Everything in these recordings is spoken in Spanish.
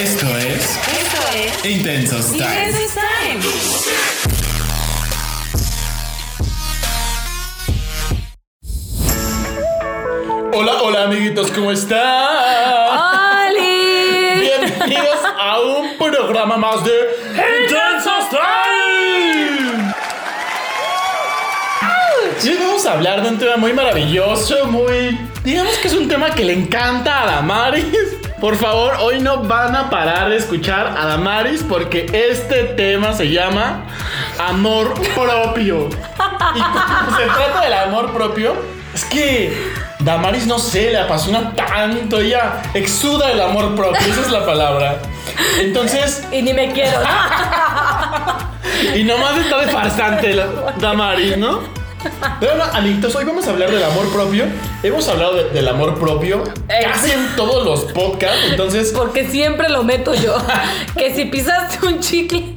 Esto es Esto es Intensos Time. Intensos Time. Hola, hola amiguitos, ¿cómo están? ¡Oli! Bienvenidos a un programa más de Intensos Time. Y hoy vamos a hablar de un tema muy maravilloso, muy... Digamos que es un tema que le encanta a Damaris. Por favor, hoy no van a parar de escuchar a Damaris porque este tema se llama amor propio. Y como se trata del amor propio, es que Damaris no sé, le apasiona tanto, ella exuda el amor propio, esa es la palabra. Entonces, Y ni me quiero. y nomás está de farsante la Damaris, ¿no? Pero bueno, amiguitos, hoy vamos a hablar del amor propio. Hemos hablado de- del amor propio Eh. casi en todos los podcasts, entonces Porque siempre lo meto yo. Que si pisaste un chicle,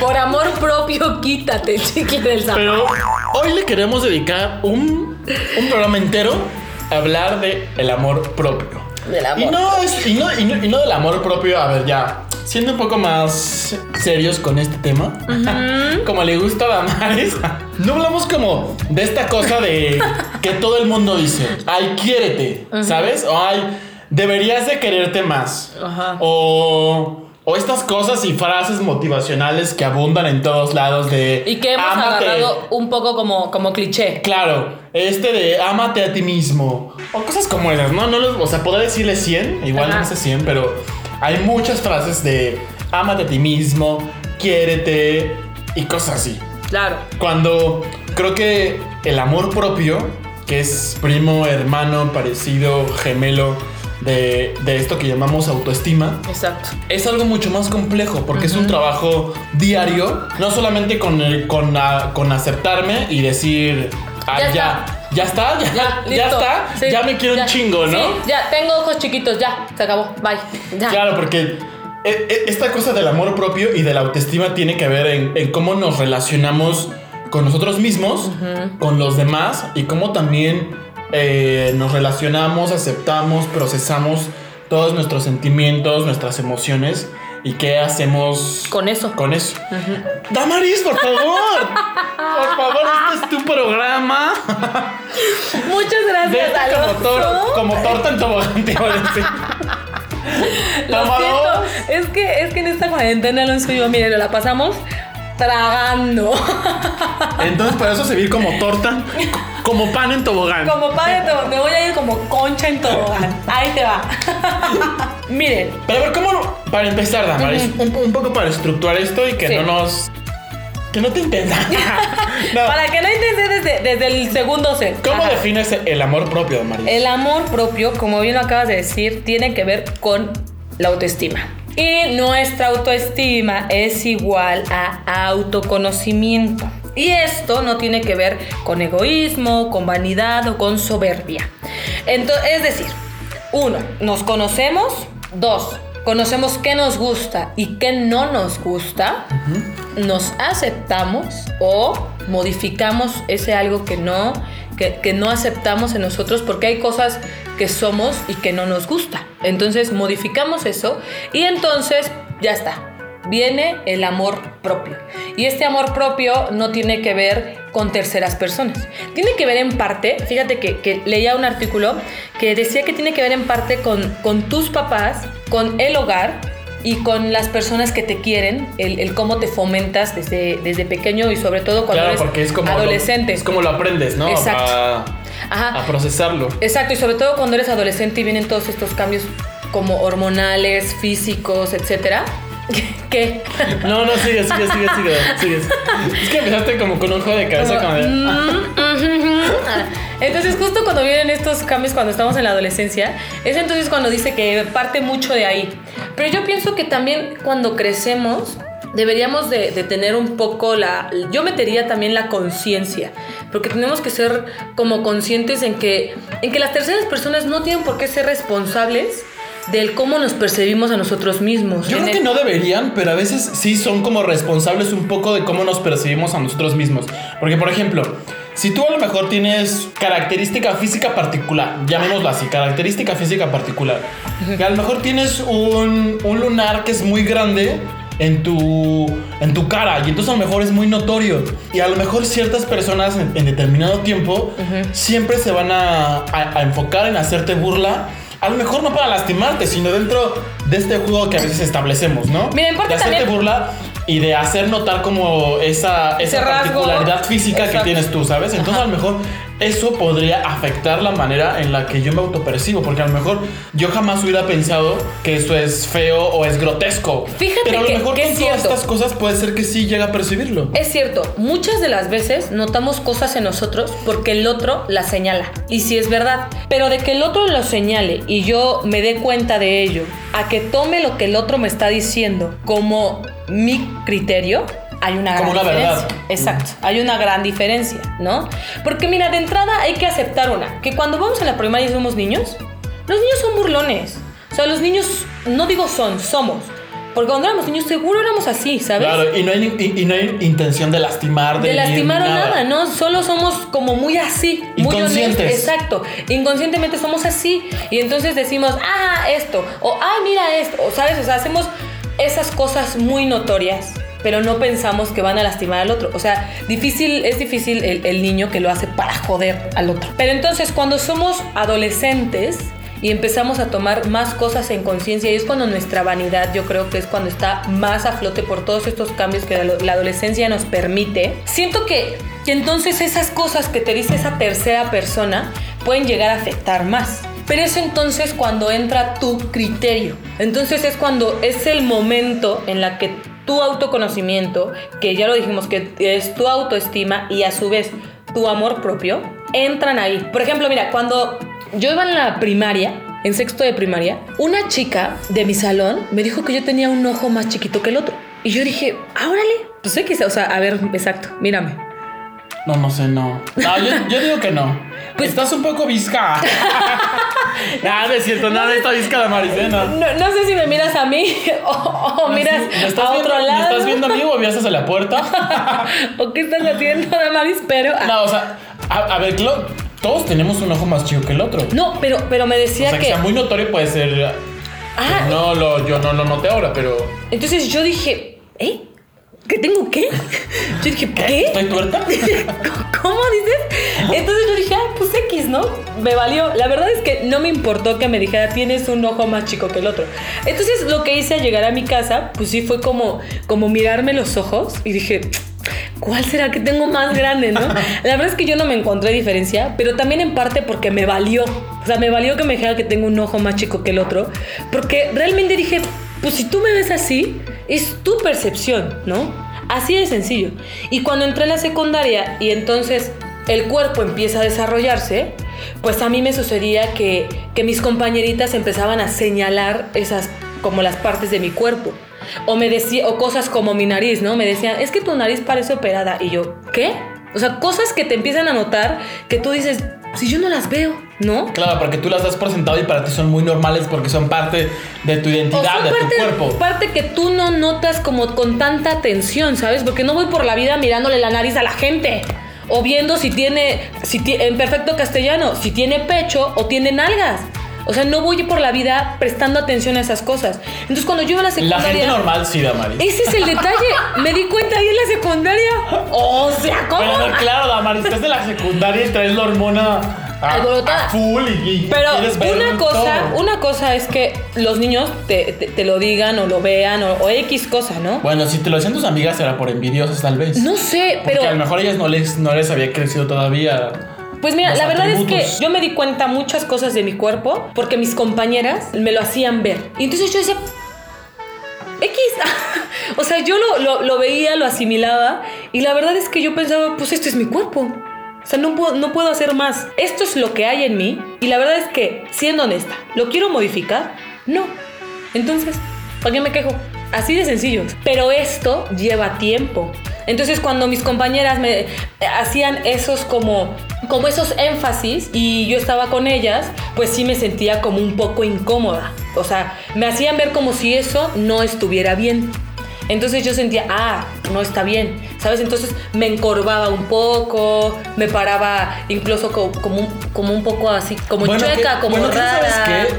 por amor propio, quítate el chicle del zapato. Pero hoy le queremos dedicar un, un programa entero a hablar de el amor propio. Del amor. Y no, es, y, no, y, no, y no del amor propio, a ver, ya. Siendo un poco más serios con este tema, como le gusta a Damaris, no hablamos como de esta cosa de que todo el mundo dice, ay, quiérete, ¿sabes? O ay, deberías de quererte más. O, o estas cosas y frases motivacionales que abundan en todos lados de... Y que hemos "Ámate". agarrado un poco como, como cliché. Claro, este de ámate a ti mismo. O cosas como esas, ¿no? no los- o sea, podría decirle 100, igual Ajá. no sé 100, pero hay muchas frases de ámate a ti mismo, quiérete y cosas así. Claro. Cuando creo que el amor propio, que es primo, hermano, parecido, gemelo de, de esto que llamamos autoestima, Exacto. es algo mucho más complejo porque es un trabajo diario, no solamente con, el- con, a- con aceptarme y decir, ah, Ya ya, ya, está, ya, ya, está, Sí, ya me quiero un chingo, ¿no? Sí, ya, tengo ojos chiquitos, ya, se acabó, bye. Claro, porque e- e- esta cosa del amor propio y de la autoestima tiene que ver en, en cómo nos relacionamos con nosotros mismos, con los demás y cómo también eh, nos relacionamos, aceptamos, procesamos todos nuestros sentimientos, nuestras emociones y qué hacemos Con eso. Con eso. Damaris, por favor. por favor, este es tu programa. Muchas gracias, Vete como, Alonso. tor- como torta en tobogán, te iba a decir. Lo Toma siento. dos. Es que, es que en esta cuarentena, Alonso y yo, mire, la pasamos tragando. Entonces, para eso servir como torta, como pan en tobogán. Como padre, to- me voy a ir como concha en tobogán. Ahí te va. Miren, Pero a ver, ¿cómo? Para empezar, Damaris, un, un poco para estructurar esto y que Sí. no nos. Que no te intenta. no. para que no intenté desde, desde el segundo set. ¿Cómo Ajá. defines el amor propio, Damaris? El amor propio, como bien lo acabas de decir, tiene que ver con la autoestima. Y nuestra autoestima es igual a autoconocimiento. Y esto no tiene que ver con egoísmo, con vanidad o con soberbia. Entonces, es decir, uno, nos conocemos. Dos, conocemos qué nos gusta y qué no nos gusta. Nos aceptamos o modificamos ese algo que no, que, no aceptamos en nosotros porque hay cosas que somos y que no nos gusta. Entonces modificamos eso y entonces ya está. Viene el amor propio. Y este amor propio no tiene que ver con terceras personas. Tiene que ver en parte, fíjate que, que leía un artículo que decía que tiene que ver en parte con, con tus papás, con el hogar y con las personas que te quieren, el, el cómo te fomentas desde, desde pequeño y sobre todo cuando claro, eres porque es como. lo- adolescente. es como lo aprendes, ¿no? Exacto. A, Ajá. a procesarlo. Exacto, y sobre todo cuando eres adolescente y vienen todos estos cambios como hormonales, físicos, etcétera. ¿Qué? No, no, sigue, sigue, sigue, sigue. sigues. Es que empezaste como con un juego de cabeza como de. ah, Entonces, justo cuando vienen estos cambios, cuando estamos en la adolescencia, es entonces cuando dice que parte mucho de ahí. Pero yo pienso que también cuando crecemos, deberíamos de, de tener un poco la... Yo metería también la conciencia, porque tenemos que ser como conscientes en que, en que las terceras personas no tienen por qué ser responsables del cómo nos percibimos a nosotros mismos. Yo creo que no deberían, pero a veces sí son como responsables un poco de cómo nos percibimos a nosotros mismos. Porque, por ejemplo, si tú a lo mejor tienes característica física particular, llamémoslo así, característica física particular, que a lo mejor tienes un, un lunar que es muy grande en tu, en tu cara y entonces a lo mejor es muy notorio y a lo mejor ciertas personas en, en determinado tiempo siempre se van a, a- a enfocar en hacerte burla. A lo mejor no para lastimarte, sino dentro de este juego que a veces establecemos, ¿no? Mira, en parte de hacerte también- burla y de hacer notar como esa, esa rasgo. particularidad física Exacto. que tienes tú, ¿sabes? Entonces Ajá. a lo mejor eso podría afectar la manera en la que yo me autopercibo, porque a lo mejor yo jamás hubiera pensado que eso es feo o es grotesco. Fíjate Pero a lo que- mejor que con es todas cierto. estas cosas puede ser que sí llega a percibirlo. Es cierto, muchas de las veces notamos cosas en nosotros porque el otro las señala. Y sí es verdad. Pero de que el otro lo señale y yo me dé cuenta de ello, a que tome lo que el otro me está diciendo como mi criterio, hay una Como gran una diferencia. verdad. Exacto, hay una gran diferencia, ¿no? Porque mira, de entrada hay que aceptar una, que cuando vamos a la primaria y somos niños, los niños son burlones. O sea, los niños, no digo son, somos. Porque cuando éramos niños seguro éramos así, ¿sabes? Claro, y no, hay, y, y no hay intención de lastimar, de, de lastimar o nada. ¿no? Solo somos como muy así, muy honestos. Exacto. Inconscientemente somos así. Y entonces decimos, ah, esto, o ah, mira esto, o sabes, o sea, hacemos esas cosas muy notorias. Pero no pensamos que van a lastimar al otro. O sea, difícil, es difícil el, niño que lo hace para joder al otro. Pero entonces, cuando somos adolescentes y empezamos a tomar más cosas en conciencia, y es cuando nuestra vanidad, yo creo que es cuando está más a flote por todos estos cambios que la adolescencia nos permite, siento que entonces esas cosas que te dice esa tercera persona pueden llegar a afectar más. Pero es entonces cuando entra tu criterio. Entonces es cuando es el momento en la que tu autoconocimiento, que ya lo dijimos que es tu autoestima y a su vez tu amor propio, entran ahí. Por ejemplo, mira, cuando yo iba en la primaria, en sexto de primaria, una chica de mi salón me dijo que yo tenía un ojo más chiquito que el otro. Y yo dije, ah, órale. Pues X, o sea, a ver, exacto, mírame. No, no sé, no. No, yo, yo digo que no. Pues- Estás un poco visca. nada, es cierto, nada de esta visca de Maricena. No, no sé si me miras a mí o, o miras ¿Me estás a viendo, otro ¿Me lado. estás viendo a mí o vías hacia la puerta? ¿O qué estás haciendo, Damaris? Pero. ah, No, o sea, a, a ver, Clo, todos tenemos un ojo más chico que el otro. No, pero, pero me o decía sea, que que. sea muy notorio puede ser. Ah, No, lo, yo no lo noté ahora, pero. entonces yo dije, ¿eh? ¿Qué tengo qué? Yo dije, ¿qué? ¿Estoy tuerta? ¿Cómo dices? Entonces yo dije, ah, pues X, ¿no? Me valió. La verdad es que no me importó que me dijera, tienes un ojo más chico que el otro. Entonces lo que hice al llegar a mi casa, pues sí fue como, como mirarme los ojos y dije, ¿cuál será que tengo más grande, no? La verdad es que yo no me encontré diferencia, pero también en parte porque me valió. O sea, me valió que me dijera que tengo un ojo más chico que el otro, porque realmente dije, pues si tú me ves así, es tu percepción, ¿no? Así de sencillo. Y cuando entré en la secundaria y entonces el cuerpo empieza a desarrollarse, pues a mí me sucedía que, que mis compañeritas empezaban a señalar esas como las partes de mi cuerpo. O me decía, o cosas como mi nariz, ¿no? Me decían, es que tu nariz parece operada. Y yo, ¿qué? O sea, cosas que te empiezan a notar que tú dices, si yo no las veo, ¿no? Claro, porque tú las das por sentado y para ti son muy normales porque son parte de tu O identidad, son de tu parte, cuerpo. parte que tú no notas como con tanta atención, ¿sabes? Porque no voy por la vida mirándole la nariz a la gente. O viendo si tiene, si en perfecto castellano, si tiene pecho o tiene nalgas. O sea, no voy por la vida prestando atención a esas cosas. Entonces, cuando yo iba a la La secundaria... gente normal sí, Damaris. Ese es el detalle. Me di cuenta ahí en la secundaria. O sea, ¿cómo? Pero claro, Damaris, estás en la secundaria y traes la hormona a, Alborotada. a full y, y Pero una cosa, todo. una cosa es que los niños te, te- te lo digan o lo vean o, o X cosa, ¿no? Bueno, si te lo decían tus amigas era por envidiosas tal vez. No sé, Porque pero a lo mejor ellas no les, no les había crecido todavía. Pues mira, la verdad es que yo me di cuenta muchas cosas de mi cuerpo porque mis compañeras me lo hacían ver. Y entonces yo decía, X. o sea, yo lo, lo- lo veía, lo asimilaba y la verdad es que yo pensaba, pues este es mi cuerpo. O sea, no puedo, no puedo hacer más. Esto es lo que hay en mí y la verdad es que, siendo honesta, ¿lo quiero modificar? No. Entonces, ¿para qué me quejo? Así de sencillo. Pero esto lleva tiempo. Entonces cuando mis compañeras me eh, hacían esos como, como esos énfasis y yo estaba con ellas, pues sí me sentía como un poco incómoda. O sea, me hacían ver como si eso no estuviera bien. Entonces yo sentía, ah, no está bien, ¿sabes? Entonces me encorvaba un poco, me paraba incluso co- como, un, como un poco así, como Bueno, chueca, que- como bueno, rara. ¿sabes qué?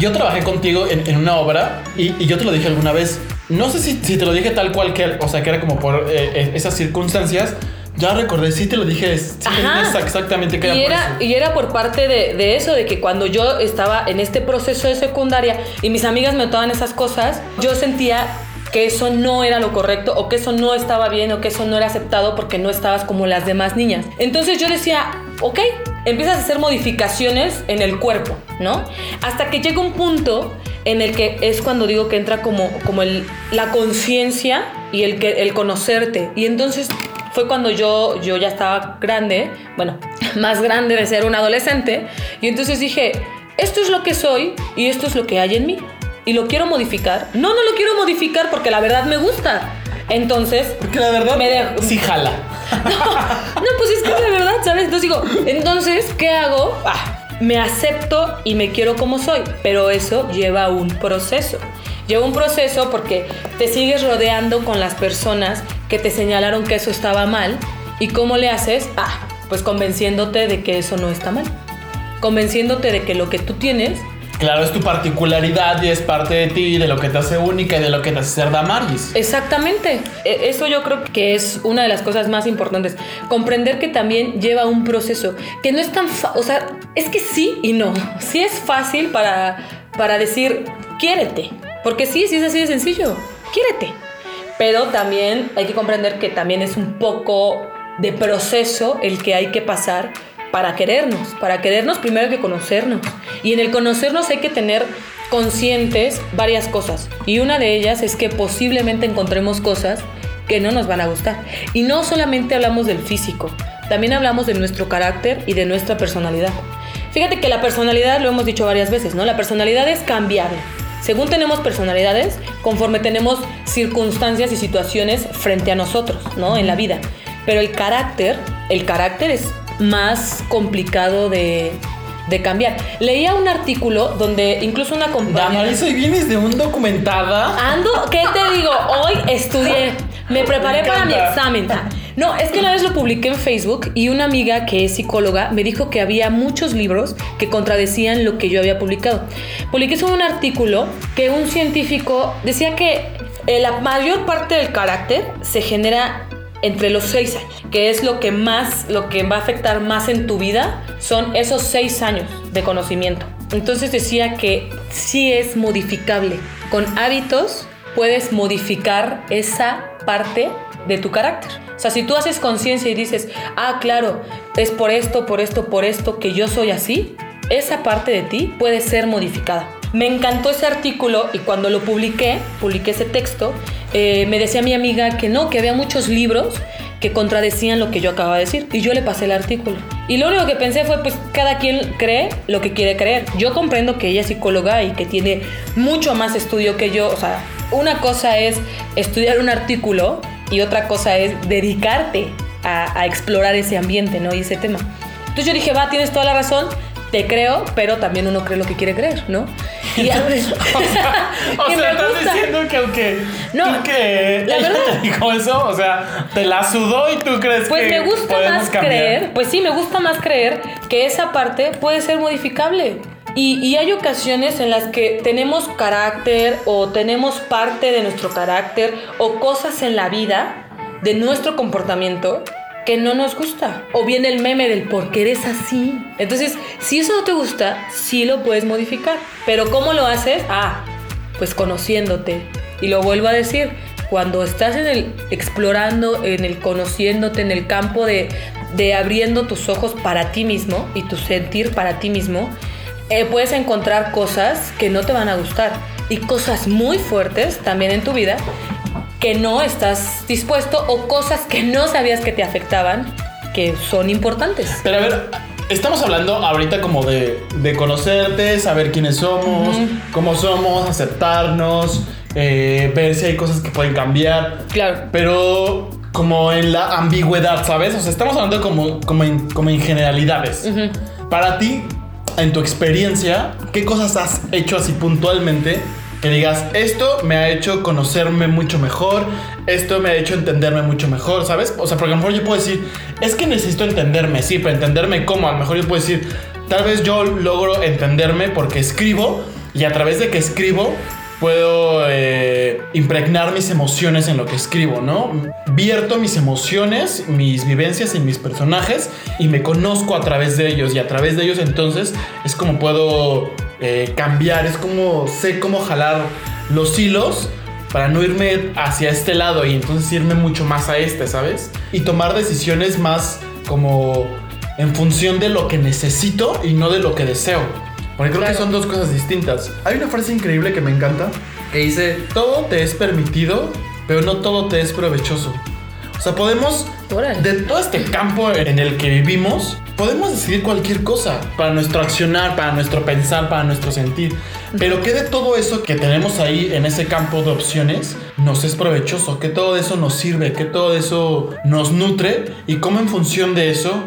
Yo trabajé contigo en, en una obra y, y yo te lo dije alguna vez. No sé si, si te lo dije tal cual que, o sea, que era como por eh, eh, esas circunstancias. Ya recordé, sí te lo dije, sí te exactamente que era y por era, eso. y era por parte de, de eso, de que cuando yo estaba en este proceso de secundaria y mis amigas me notaban esas cosas, yo sentía que eso no era lo correcto o que eso no estaba bien o que eso no era aceptado porque no estabas como las demás niñas. Entonces yo decía, ok, empiezas a hacer modificaciones en el cuerpo, ¿no? Hasta que llega un punto en el que es cuando digo que entra como, como el, la conciencia y el, que, el conocerte. Y entonces fue cuando yo, yo ya estaba grande, bueno, más grande de ser un adolescente, y entonces dije, esto es lo que soy y esto es lo que hay en mí. Y lo quiero modificar. No, no lo quiero modificar porque la verdad me gusta. Entonces, Porque la verdad, me dejo- sí jala. no, pues es que de verdad, ¿sabes? Entonces digo, entonces, ¿qué hago? Ah, me acepto y me quiero como soy, pero eso lleva un proceso. Lleva un proceso porque te sigues rodeando con las personas que te señalaron que eso estaba mal. ¿Y cómo le haces? Ah, pues convenciéndote de que eso no está mal. Convenciéndote de que lo que tú tienes Claro, es tu particularidad y es parte de ti, de lo que te hace única y de lo que te hace ser Damaris. Exactamente. E- Eso yo creo que es una de las cosas más importantes. Comprender que también lleva un proceso, que no es tan fácil, o sea, es que sí y no. Sí es fácil para, para decir, quiérete. Porque sí, sí es así de sencillo. Quiérete. Pero también hay que comprender que también es un poco de proceso el que hay que pasar para querernos. Para querernos primero hay que conocernos. Y en el conocernos hay que tener conscientes varias cosas. Y una de ellas es que posiblemente encontremos cosas que no nos van a gustar. Y no solamente hablamos del físico, también hablamos de nuestro carácter y de nuestra personalidad. Fíjate que la personalidad, lo hemos dicho varias veces, ¿no? La personalidad es cambiable. Según tenemos personalidades, conforme tenemos circunstancias y situaciones frente a nosotros, ¿no? En la vida. Pero el carácter, el carácter es más complicado de, de cambiar. Leía un artículo donde incluso una compañera... Damaris, hoy vienes de un documentada. Ando, ¿qué te digo? Hoy estudié, me preparé Me para mi examen. No, es que una vez lo publiqué en Facebook y una amiga que es psicóloga me dijo que había muchos libros que contradecían lo que yo había publicado. Publiqué sobre un artículo que un científico decía que eh, la mayor parte del carácter se genera entre los seis años, que es lo que más, lo que va a afectar más en tu vida, son esos seis años de conocimiento. Entonces decía que sí es modificable. Con hábitos puedes modificar esa parte de tu carácter. O sea, si tú haces conciencia y dices, ah, claro, es por esto, por esto, por esto que yo soy así, esa parte de ti puede ser modificada. Me encantó ese artículo y cuando lo publiqué, publiqué ese texto, eh, me decía mi amiga que no, que había muchos libros que contradecían lo que yo acababa de decir. Y yo le pasé el artículo. Y lo único que pensé fue, pues cada quien cree lo que quiere creer. Yo comprendo que ella es psicóloga y que tiene mucho más estudio que yo. O sea, una cosa es estudiar un artículo y otra cosa es dedicarte a, a explorar ese ambiente, ¿no? Y ese tema. Entonces yo dije, va, tienes toda la razón, te creo, pero también uno cree lo que quiere creer, ¿no? Y veces- O sea, o estás gusta. diciendo que aunque No, tú que la ella verdad. te dijo eso, o sea, te la sudó y tú crees Pues que me gusta más cambiar. creer, pues sí, me gusta más creer que esa parte puede ser modificable. Y, y hay ocasiones en las que tenemos carácter o tenemos parte de nuestro carácter o cosas en la vida de nuestro comportamiento que no nos gusta. O viene el meme del por qué eres así. Entonces, si eso no te gusta, sí lo puedes modificar. Pero ¿cómo lo haces? Ah, pues conociéndote. Y lo vuelvo a decir, cuando estás en el explorando, en el conociéndote, en el campo de, de abriendo tus ojos para ti mismo y tu sentir para ti mismo, eh, puedes encontrar cosas que no te van a gustar y cosas muy fuertes también en tu vida que no estás dispuesto o cosas que no sabías que te afectaban que son importantes. Pero a ver, estamos hablando ahorita como de, de conocerte, saber quiénes somos, cómo somos, aceptarnos, eh, ver si hay cosas que pueden cambiar. Claro. Pero como en la ambigüedad, ¿sabes? O sea, estamos hablando como, como, en, como en generalidades. Para ti, en tu experiencia, ¿qué cosas has hecho así puntualmente que digas, esto me ha hecho conocerme mucho mejor, esto me ha hecho entenderme mucho mejor, ¿sabes? O sea, porque a lo mejor yo puedo decir, es que necesito entenderme, sí, pero entenderme cómo, a lo mejor yo puedo decir, tal vez yo logro entenderme porque escribo y a través de que escribo puedo eh, impregnar mis emociones en lo que escribo, ¿no? Vierto mis emociones, mis vivencias en mis personajes y me conozco a través de ellos y a través de ellos entonces es como puedo eh, cambiar, es como sé cómo jalar los hilos para no irme hacia este lado y entonces irme mucho más a este, ¿sabes? Y tomar decisiones más como en función de lo que necesito y no de lo que deseo. Porque creo que son dos cosas distintas. Hay una frase increíble que me encanta que dice, todo te es permitido, pero no todo te es provechoso. O sea, podemos, de todo este campo en el que vivimos, podemos decidir cualquier cosa para nuestro accionar, para nuestro pensar, para nuestro sentir. Pero que de todo eso que tenemos ahí en ese campo de opciones nos es provechoso, que todo eso nos sirve, que todo eso nos nutre y cómo en función de eso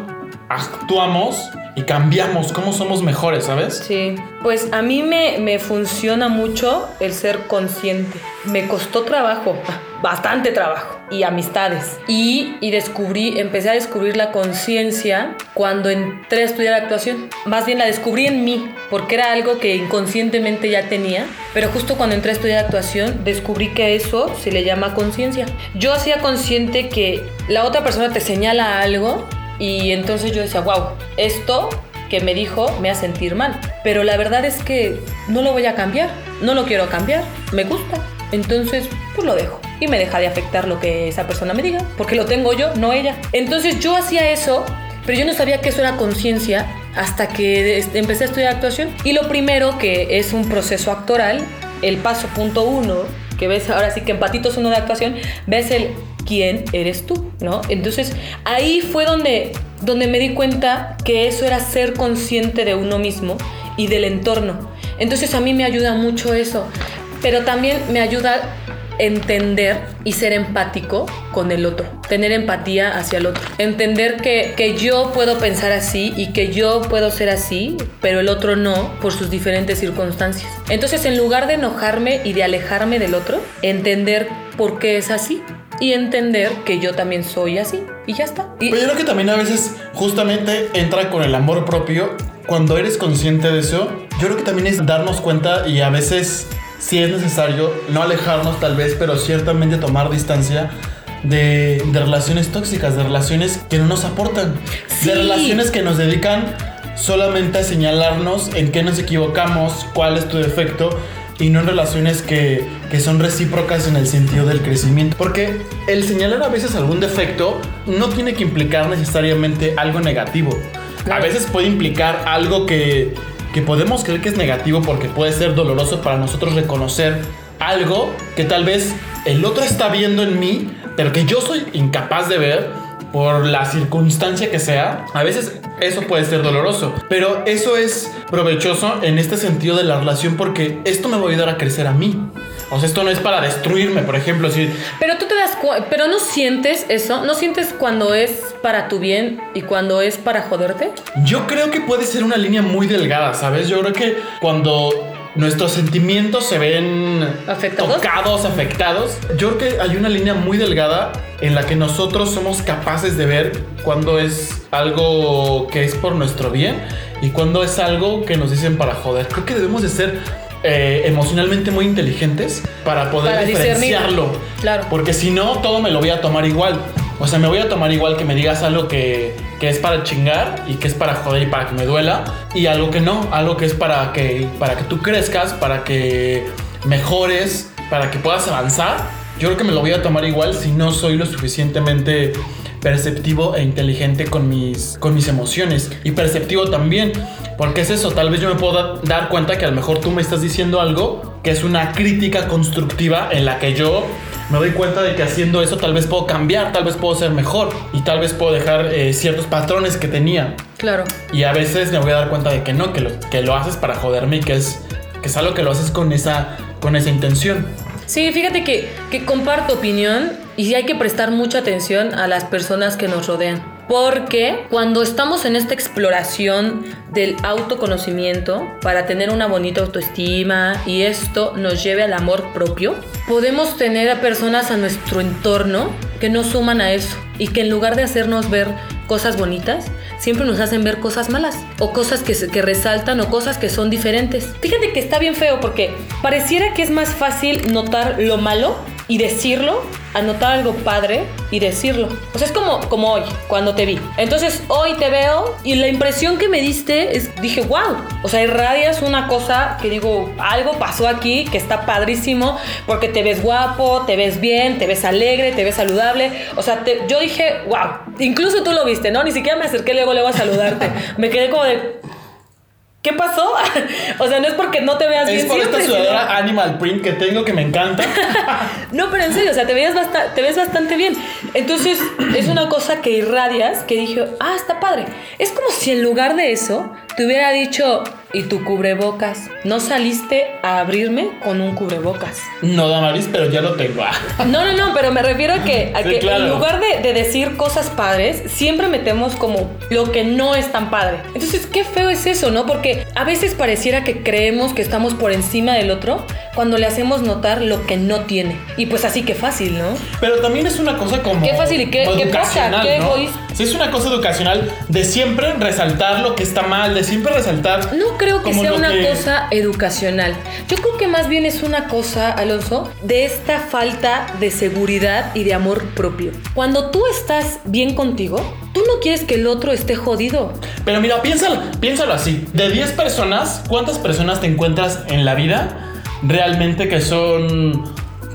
actuamos y cambiamos, cómo somos mejores, ¿sabes? Sí, pues a mí me, me funciona mucho el ser consciente. Me costó trabajo, bastante trabajo y amistades. Y, y descubrí, empecé a descubrir la conciencia cuando entré a estudiar actuación. Más bien la descubrí en mí, porque era algo que inconscientemente ya tenía. Pero justo cuando entré a estudiar actuación, descubrí que eso se le llama conciencia. Yo hacía consciente que la otra persona te señala algo y entonces yo decía, wow, esto que me dijo me hace sentir mal. Pero la verdad es que no lo voy a cambiar, no lo quiero cambiar, me gusta. Entonces, pues lo dejo. Y me deja de afectar lo que esa persona me diga, porque lo tengo yo, no ella. Entonces yo hacía eso, pero yo no sabía que eso era conciencia hasta que empecé a estudiar actuación. Y lo primero que es un proceso actoral, el paso punto uno, que ves ahora sí que en patitos uno de actuación, ves el quién eres tú, ¿no? Entonces ahí fue donde, donde me di cuenta que eso era ser consciente de uno mismo y del entorno. Entonces a mí me ayuda mucho eso, pero también me ayuda entender y ser empático con el otro, tener empatía hacia el otro, entender que, que, yo puedo pensar así y que yo puedo ser así, pero el otro no por sus diferentes circunstancias. Entonces, en lugar de enojarme y de alejarme del otro, entender por qué es así y entender que yo también soy así y ya está. Pero yo creo que también a veces justamente entra con el amor propio. Cuando eres consciente de eso, yo creo que también es darnos cuenta y a veces si es necesario no alejarnos tal vez, pero ciertamente tomar distancia de, de relaciones tóxicas, de relaciones que no nos aportan, de relaciones que nos dedican solamente a señalarnos en qué nos equivocamos, cuál es tu defecto y no en relaciones que, que, son recíprocas en el sentido del crecimiento. Porque el señalar a veces algún defecto no tiene que implicar necesariamente algo negativo. A veces puede implicar algo que, que podemos creer que es negativo porque puede ser doloroso para nosotros reconocer algo que tal vez el otro está viendo en mí, pero que yo soy incapaz de ver por la circunstancia que sea, a veces eso puede ser doloroso. Pero eso es provechoso en este sentido de la relación porque esto me va a ayudar a crecer a mí. O sea, esto no es para destruirme, por ejemplo. Si... Pero tú te das pero no sientes eso, no sientes cuando es para tu bien y cuando es para joderte. Yo creo que puede ser una línea muy delgada, ¿sabes? Yo creo que cuando nuestros sentimientos se ven ¿Afectados? tocados, afectados. Yo creo que hay una línea muy delgada en la que nosotros somos capaces de ver cuando es algo que es por nuestro bien y cuando es algo que nos dicen para joder. Creo que debemos de ser eh, emocionalmente muy inteligentes para poder diferenciarlo. Claro. Porque si no, todo me lo voy a tomar igual. O sea, me voy a tomar igual que me digas algo que, que, es para chingar y que es para joder y para que me duela. Y algo que no, algo que es para que, para que tú crezcas, para que mejores, para que puedas avanzar. Yo creo que me lo voy a tomar igual si no soy lo suficientemente perceptivo e inteligente con mis, con mis emociones. Y perceptivo también, porque es eso, tal vez yo me puedo dar cuenta que a lo mejor tú me estás diciendo algo que es una crítica constructiva en la que yo me doy cuenta de que haciendo eso tal vez puedo cambiar, tal vez puedo ser mejor y tal vez puedo dejar eh, ciertos patrones que tenía. Claro. Y a veces me voy a dar cuenta de que no, que lo, que lo haces para joderme y que es, que es algo que lo haces con esa, con esa intención. Sí, fíjate que, que comparto opinión y hay que prestar mucha atención a las personas que nos rodean. Porque cuando estamos en esta exploración del autoconocimiento para tener una bonita autoestima y esto nos lleve al amor propio, podemos tener a personas a nuestro entorno que no suman a eso y que en lugar de hacernos ver cosas bonitas, siempre nos hacen ver cosas malas o cosas que, que resaltan o cosas que son diferentes. Fíjate que está bien feo porque pareciera que es más fácil notar lo malo y decirlo, anotar algo padre y decirlo. O sea, es como, como hoy, cuando te vi. Entonces, hoy te veo y la impresión que me diste es, dije, wow. O sea, irradias una cosa que digo, algo pasó aquí que está padrísimo porque te ves guapo, te ves bien, te ves alegre, te ves saludable. O sea, yo dije, wow. Incluso tú lo viste, ¿no? Ni siquiera me acerqué luego, luego a saludarte. me quedé como de, ¿Qué pasó? o sea, no es porque no te veas bien. Es por esta sudadera animal print que tengo que me encanta. no, pero en serio, o sea, te, veías te ves bastante bien. Entonces, es una cosa que irradias que dije, ah, está padre. Es como si en lugar de eso te hubiera dicho, ¿y tu cubrebocas? ¿No saliste a abrirme con un cubrebocas? No, Damaris, pero ya lo tengo. no, no, no, pero me refiero a que, a que en lugar de, de, decir cosas padres, siempre metemos como lo que no es tan padre. Entonces, qué feo es eso, ¿no? Porque a veces pareciera que creemos que estamos por encima del otro cuando le hacemos notar lo que no tiene. Y pues así que fácil, ¿no? Pero también es una cosa como. Qué fácil y qué, qué poca, qué egoísta. Sí, es una cosa educacional de siempre resaltar lo que está mal, de siempre resaltar. No creo que sea una cosa educacional. Yo creo que más bien es una cosa, Alonso, de esta falta de seguridad y de amor propio. Cuando tú estás bien contigo, tú no quieres que el otro esté jodido. Pero mira, piénsalo, piénsalo así. De 10 personas, ¿cuántas personas te encuentras en la vida? Realmente que son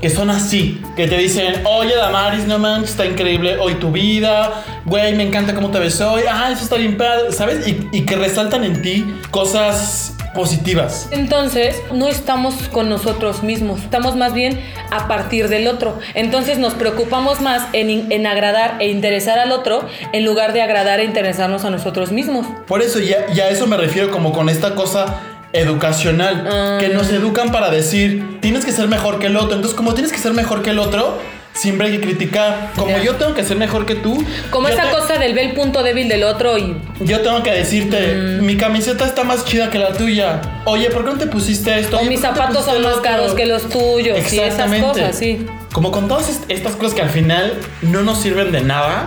que son así, que te dicen, oye Damaris, no manches, está increíble hoy tu vida, güey, me encanta cómo te ves hoy, ah, eso está bien ¿sabes? Y, y, que resaltan en ti cosas positivas. Entonces, no estamos con nosotros mismos, estamos más bien a partir del otro. Entonces nos preocupamos más en, en agradar e interesar al otro en lugar de agradar e interesarnos a nosotros mismos. Por eso ya, ya a eso me refiero como con esta cosa educacional, ah. que nos educan para decir, tienes que ser mejor que el otro. Entonces, como tienes que ser mejor que el otro, siempre hay que criticar. Como yo tengo que ser mejor que tú. Como esa cosa del ver el punto débil del otro y. Yo tengo que decirte, mm. mi camiseta está más chida que la tuya. Oye, ¿por qué no te pusiste esto? O mis zapatos son más caros que los tuyos. Exactamente. Y esas cosas, sí. Como con todas estas cosas que al final no nos sirven de nada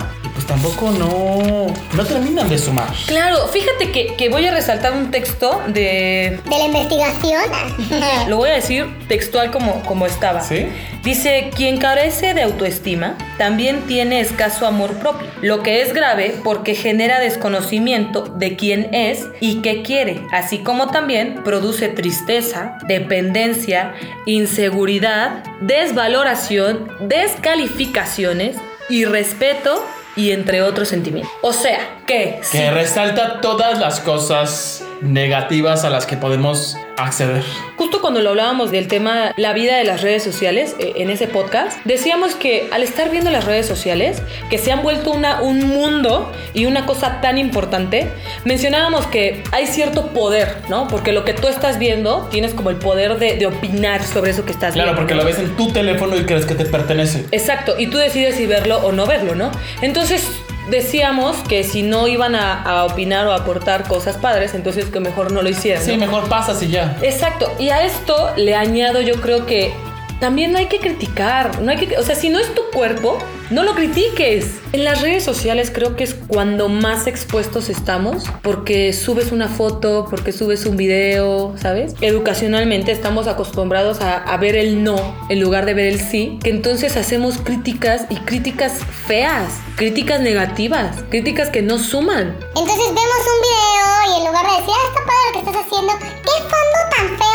tampoco no, no terminan de sumar. Claro, fíjate que, voy a resaltar un texto de... De la investigación. Lo voy a decir textual como, como estaba. ¿Sí? Dice, quien carece de autoestima también tiene escaso amor propio, lo que es grave porque genera desconocimiento de quién es y qué quiere, así como también produce tristeza, dependencia, inseguridad, desvaloración, descalificaciones, y respeto y entre otros sentimientos. O sea, que... Que resalta todas las cosas negativas a las que podemos acceder. Justo cuando lo hablábamos del tema la vida de las redes sociales eh, en ese podcast, decíamos que al estar viendo las redes sociales, que se han vuelto una, un mundo y una cosa tan importante, mencionábamos que hay cierto poder, ¿no? Porque lo que tú estás viendo, tienes como el poder de, de opinar sobre eso que estás viendo. Claro, porque lo ves en tu teléfono y crees que te pertenece. Exacto, y tú decides si verlo o no verlo, ¿no? Entonces, decíamos que si no iban a, opinar o aportar cosas padres, entonces que mejor no lo hicieran. Sí, mejor pasas y ya. Exacto. Y a esto le añado yo creo que también no hay que criticar, no hay que, o sea, si no es tu cuerpo, no lo critiques. En las redes sociales creo que es cuando más expuestos estamos, porque subes una foto, porque subes un video, ¿sabes? Educacionalmente estamos acostumbrados a, ver el no en lugar de ver el sí, que entonces hacemos críticas y críticas feas, críticas negativas, críticas que no suman. Entonces vemos un video y en lugar de decir, ah, está padre lo que estás haciendo, ¿qué fondo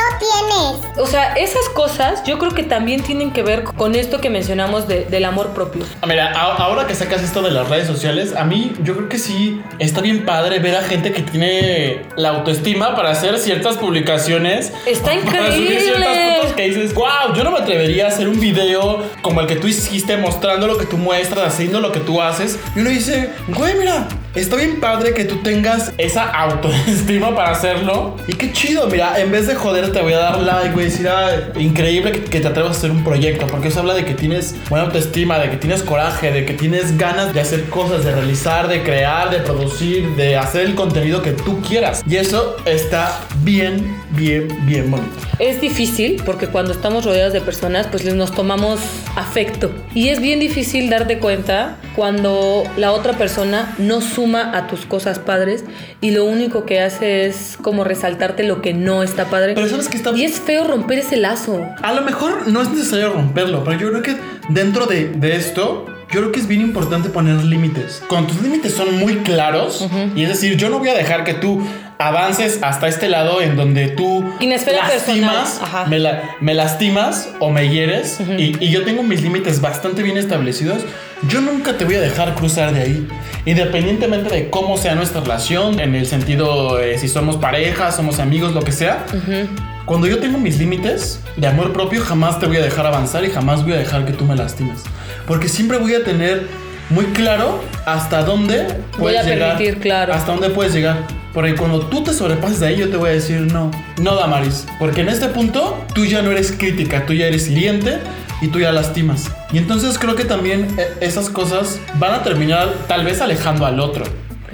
feo tienes? O sea, esas cosas yo creo que también tienen que ver con esto que mencionamos del amor propio. Ah, mira, ahora que sacas esto de las redes sociales, a mí yo creo que sí está bien padre ver a gente que tiene la autoestima para hacer ciertas publicaciones. Está increíble. Para subir ciertas fotos que dices, wow, yo no me atrevería a hacer un video como el que tú hiciste, mostrando lo que tú muestras, haciendo lo que tú haces. Y uno dice, güey, mira, está bien padre que tú tengas esa autoestima para hacerlo. Y qué chido, mira, en vez de joder te voy a dar like, güey, decir, ah, increíble que, que te atrevas a hacer un proyecto, porque eso habla de que tienes buena autoestima, de que tienes coraje, de que tienes ganas de hacer cosas, de realizar, de crear, de producir, de hacer el contenido que tú quieras. Y eso está bien, bien, bien bonito. Es difícil porque cuando estamos rodeados de personas, pues nos tomamos afecto. Y es bien difícil darte cuenta cuando la otra persona no suma a tus cosas padres y lo único que hace es como resaltarte lo que no está padre. Pero sabes que está Y es feo romper ese lazo. A lo mejor no es necesario romperlo, pero yo creo que dentro de, de esto, yo creo que es bien importante poner límites. Cuando tus límites son muy claros, y es decir, yo no voy a dejar que tú avances hasta este lado en donde tú lastimas, me, la- me lastimas o me hieres, y, y yo tengo mis límites bastante bien establecidos. Yo nunca te voy a dejar cruzar de ahí, independientemente de cómo sea nuestra relación, en el sentido eh, si somos pareja, somos amigos, lo que sea. Cuando yo tengo mis límites de amor propio, jamás te voy a dejar avanzar y jamás voy a dejar que tú me lastimes. Porque siempre voy a tener muy claro hasta dónde Voy puedes a llegar. permitir, claro. Hasta dónde puedes llegar. Porque cuando tú te sobrepases de ahí, yo te voy a decir no. No, Damaris. Porque en este punto, tú ya no eres crítica, tú ya eres hiriente y tú ya lastimas. Y entonces creo que también eh, esas cosas van a terminar tal vez alejando al otro.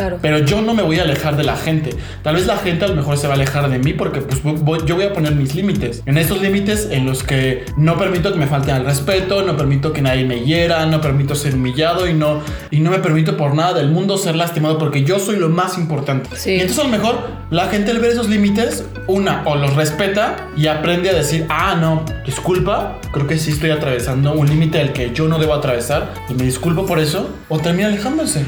Claro. Pero yo no me voy a alejar de la gente. Tal vez la gente a lo mejor se va a alejar de mí porque pues voy- yo voy a poner mis límites. En esos límites en los que no permito que me falten al respeto, no permito que nadie me hiera, no permito ser humillado y no, y no me permito por nada del mundo ser lastimado porque yo soy lo más importante. Sí. Y entonces a lo mejor la gente al ver esos límites, una, o los respeta y aprende a decir, ah, no, disculpa, creo que sí estoy atravesando un límite del que yo no debo atravesar y me disculpo por eso, o termina alejándose.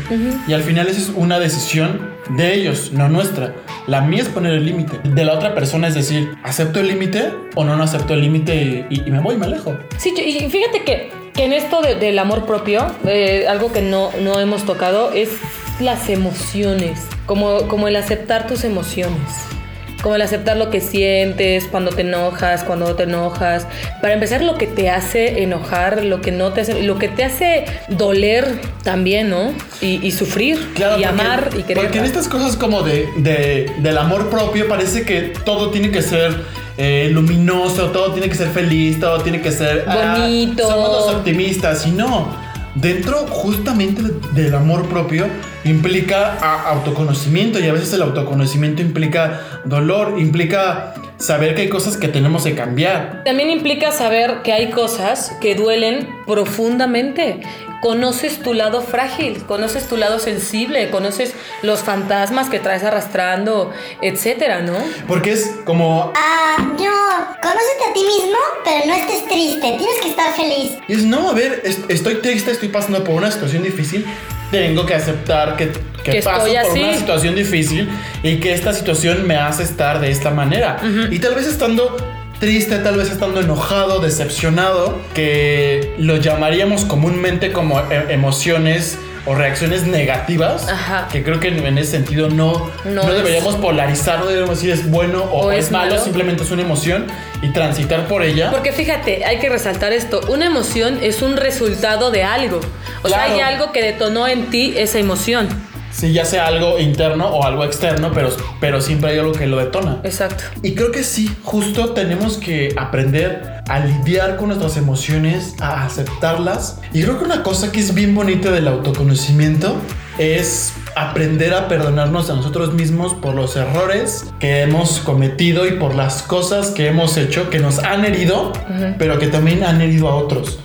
Y al final esa es una decisión de ellos, no nuestra. La mía es poner el límite. De la otra persona es decir, ¿acepto el límite o no, no acepto el límite y, y me voy me alejo? Sí, y fíjate que, que en esto de- del amor propio, eh, algo que no, no hemos tocado es las emociones, como, como el aceptar tus emociones. Como el aceptar lo que sientes, cuando te enojas, cuando no te enojas. Para empezar, lo que te hace enojar, lo que no te hace, lo que te hace doler también, ¿no? Y, y sufrir, y porque- amar y querer. Porque en estas cosas como de, de- del amor propio parece que todo tiene que ser eh, luminoso, todo tiene que ser feliz, todo tiene que ser ah, Bonito. somos los optimistas y no. Dentro justamente de- del amor propio implica autoconocimiento y a veces el autoconocimiento implica dolor, implica saber que hay cosas que tenemos que cambiar. También implica saber que hay cosas que duelen profundamente. Conoces tu lado frágil, conoces tu lado sensible, conoces los fantasmas que traes arrastrando, etcétera, ¿no? Porque es como Ah, no. Conócete a ti mismo, pero no estés triste. Tienes que estar feliz. Y es, no, a ver, es- estoy triste, estoy pasando por una situación difícil. Tengo que aceptar que, que Que paso estoy por así. una situación difícil y que esta situación me hace estar de esta manera. Y tal vez estando triste, tal vez estando enojado, decepcionado, que lo llamaríamos comúnmente como e- emociones o reacciones negativas, Ajá. que creo que en ese sentido no, No no, es- deberíamos polarizarlo, debemos decir es bueno o, O es, malo, malo. simplemente es una emoción y transitar por ella. Porque fíjate, hay que resaltar esto, una emoción es un resultado de algo. O sea, hay algo que detonó en ti esa emoción. Sí, ya sea algo interno o algo externo, pero, pero siempre hay algo que lo detona. Exacto. Y creo que sí, justo tenemos que aprender a lidiar con nuestras emociones, a aceptarlas. Y creo que una cosa que es bien bonita del autoconocimiento es aprender a perdonarnos a nosotros mismos por los errores que hemos cometido y por las cosas que hemos hecho que nos han herido, pero que también han herido a otros.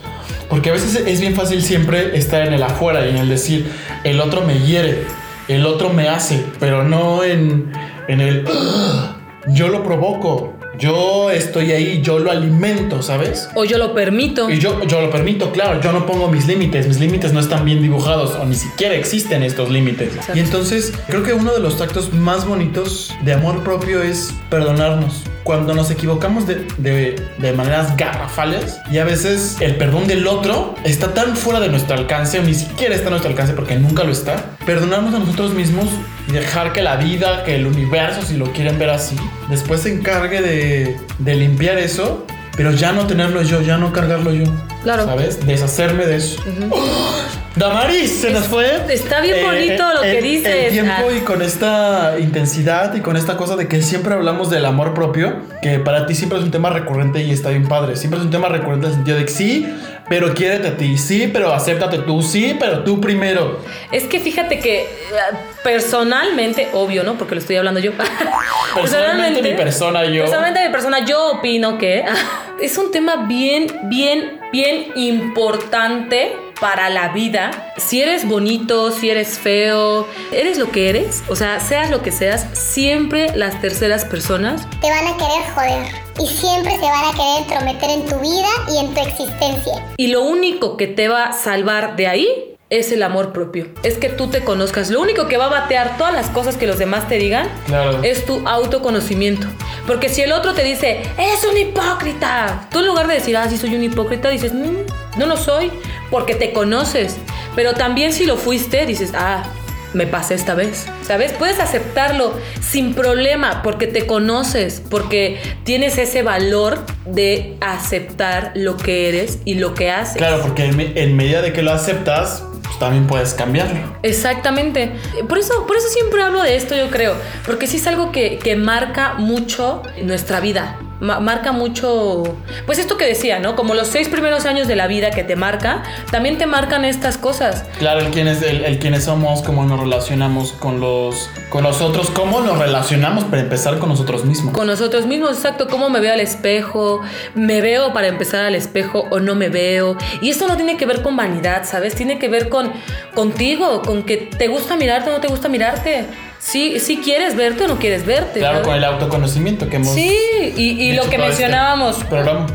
Porque a veces es bien fácil siempre estar en el afuera y en el decir, el otro me hiere, el otro me hace, pero no en, en el, "Ugh, yo lo provoco, yo estoy ahí, yo lo alimento, ¿sabes? O yo lo permito. Y yo, yo lo permito, claro, yo no pongo mis límites, mis límites no están bien dibujados o ni siquiera existen estos límites. Y entonces creo que uno de los actos más bonitos de amor propio es perdonarnos. Cuando nos equivocamos de, de- de maneras garrafales y a veces el perdón del otro está tan fuera de nuestro alcance o ni siquiera está a nuestro alcance porque nunca lo está. Perdonarnos a nosotros mismos y dejar que la vida, que el universo, si lo quieren ver así, después se encargue de, de limpiar eso pero ya no tenerlo yo, ya no cargarlo yo. Claro. ¿Sabes? Deshacerme de eso. ¡Oh! Damaris, se nos fue. Eh, está bien bonito lo que dices. El tiempo Ah. y con esta intensidad y con esta cosa de que siempre hablamos del amor propio, que para ti siempre es un tema recurrente y está bien padre. Siempre es un tema recurrente en el sentido de que sí, pero quiérete a ti, sí, pero acéptate tú, sí, pero tú primero. Es que fíjate que eh, personalmente, obvio, ¿no? Porque lo estoy hablando yo. Personalmente, mi persona, yo. Personalmente mi persona, yo opino que es un tema bien, bien, bien importante para la vida. Si eres bonito, si eres feo, eres lo que eres, o sea, seas lo que seas, siempre las terceras personas Te van a querer joder. Y siempre se van a querer entrometer en tu vida y en tu existencia. Y lo único que te va a salvar de ahí es el amor propio. Es que tú te conozcas. Lo único que va a batear todas las cosas que los demás te digan Claro. es tu autoconocimiento. Porque si el otro te dice, es un hipócrita, tú en lugar de decir, ah, sí soy un hipócrita, dices, "Mm, no lo soy, porque te conoces. Pero también si lo fuiste, dices, ah, me pasé esta vez. ¿Sabes? Puedes aceptarlo sin problema porque te conoces, porque tienes ese valor de aceptar lo que eres y lo que haces. Claro, porque en, me- en medida de que lo aceptas, pues también puedes cambiarlo. Exactamente. Por eso, por eso siempre hablo de esto, yo creo. Porque sí es algo que, que marca mucho nuestra vida. Ma- marca mucho. Pues esto que decía, ¿no? Como los seis primeros años de la vida que te marca, también te marcan estas cosas. Claro, el quién es, el, el quiénes somos, cómo nos relacionamos con los, con los otros, cómo nos relacionamos para empezar con nosotros mismos. Con nosotros mismos, exacto, cómo me veo al espejo, me veo para empezar al espejo o no me veo. Y esto no tiene que ver con vanidad, ¿sabes? Tiene que ver con contigo, con que te gusta mirarte o no te gusta mirarte. Sí, sí quieres verte o no quieres verte. Claro, ¿sabes? con el autoconocimiento que hemos... Sí, y, lo que este mencionábamos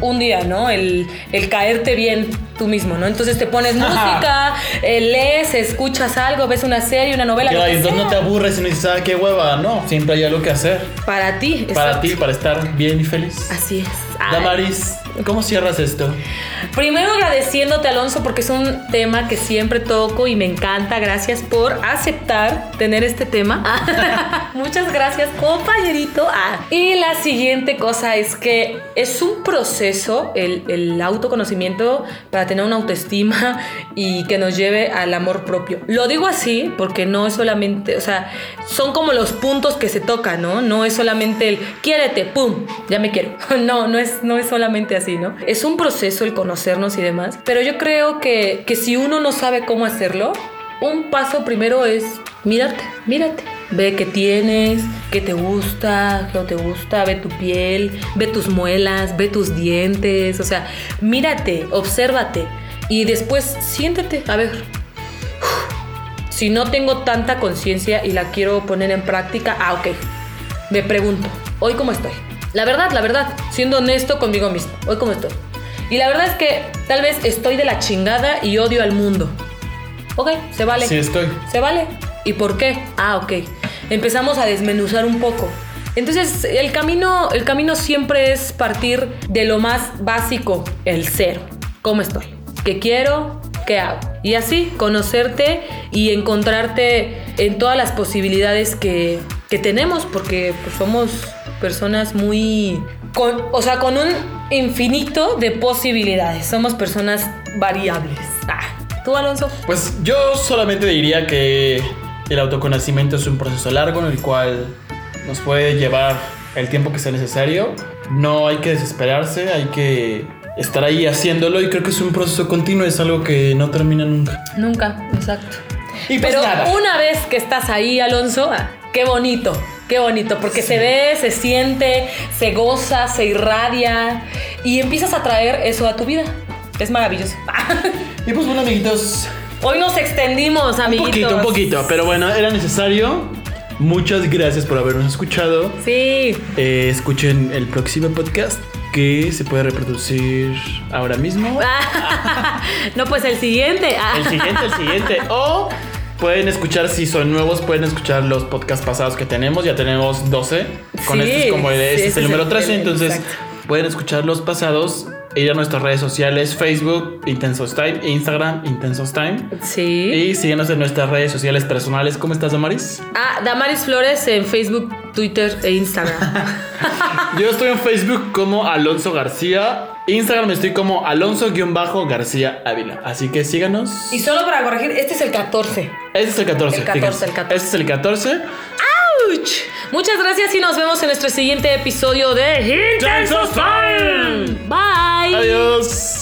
un día, ¿no? El, el caerte bien tú mismo, ¿no? Entonces te pones música, eh, lees, escuchas algo, ves una serie, una novela, que entonces no te aburres y no dices, ah, qué hueva. No, siempre hay algo que hacer. Para ti, Para exacto. ti, para estar bien y feliz. Así es. Ay. Damaris, ¿cómo cierras esto? Primero agradeciéndote, Alonso, porque es un tema que siempre toco y me encanta. Gracias por aceptar tener este tema. Muchas gracias, compañerito. Ah, Y la siguiente cosa es que es un proceso, el, el autoconocimiento, para tener una autoestima y que nos lleve al amor propio. Lo digo así porque no es solamente, o sea, son como los puntos que se tocan, ¿no? No es solamente el quiérete, pum, ya me quiero. No, no es, no es solamente así, ¿no? Es un proceso el conocernos y demás. Pero yo creo que, que si uno no sabe cómo hacerlo, un paso primero es mírate, mírate. Ve qué tienes, qué te gusta, qué no te gusta, ve tu piel, ve tus muelas, ve tus dientes, o sea, mírate, obsérvate y después siéntete, a ver, si no tengo tanta conciencia y la quiero poner en práctica, ah, ok. Me pregunto, ¿hoy cómo estoy? La verdad, la verdad, siendo honesto conmigo mismo, ¿hoy cómo estoy? Y la verdad es que tal vez estoy de la chingada y odio al mundo. Ok, se vale. Sí, estoy. Se vale. ¿Y por qué? Ah, ok. Empezamos a desmenuzar un poco. Entonces, el camino, el camino siempre es partir de lo más básico, el cero. ¿Cómo estoy? ¿Qué quiero? ¿Qué hago? Y así, conocerte y encontrarte en todas las posibilidades que, que tenemos, porque pues, somos personas muy... Con, o sea, con un infinito de posibilidades. Somos personas variables. Ah, ¿Tú, Alonso? Pues yo solamente diría que el autoconocimiento es un proceso largo en el cual nos puede llevar el tiempo que sea necesario. No hay que desesperarse, hay que estar ahí haciéndolo y creo que es un proceso continuo, es algo que no termina nunca. Nunca, exacto. Y pues Pero nada. una vez que estás ahí, Alonso, ah, qué bonito, qué bonito, porque se ve, se siente, se goza, se irradia y empiezas a traer eso a tu vida. Es maravilloso. Y pues bueno, amiguitos, Hoy nos extendimos, un amiguitos. poquito, un poquito, pero bueno, era necesario. Muchas gracias por habernos escuchado. Sí, Eh, escuchen el próximo podcast que se puede reproducir ahora mismo. no, pues el siguiente. El siguiente, el siguiente. O pueden escuchar, si son nuevos, pueden escuchar los podcasts pasados que tenemos. Ya tenemos 12. Con Sí, este es como el, sí, este es el número el- 13. el- entonces exacto. pueden escuchar los pasados ir a nuestras redes sociales, Facebook, Intensos Time, Instagram, Intensos Time. Sí. Y síguenos en nuestras redes sociales personales. ¿Cómo estás, Damaris? Ah, Damaris Flores en Facebook, Twitter e Instagram. Yo estoy en Facebook como Alonso García. Instagram estoy como Alonso-García Ávila. Así que síganos. y solo para corregir, este es el 14. Este es el 14. El 14, fíjense. el 14. Este es el 14. Muchas gracias y nos vemos en nuestro siguiente episodio de Intenso Time. Bye. Adiós.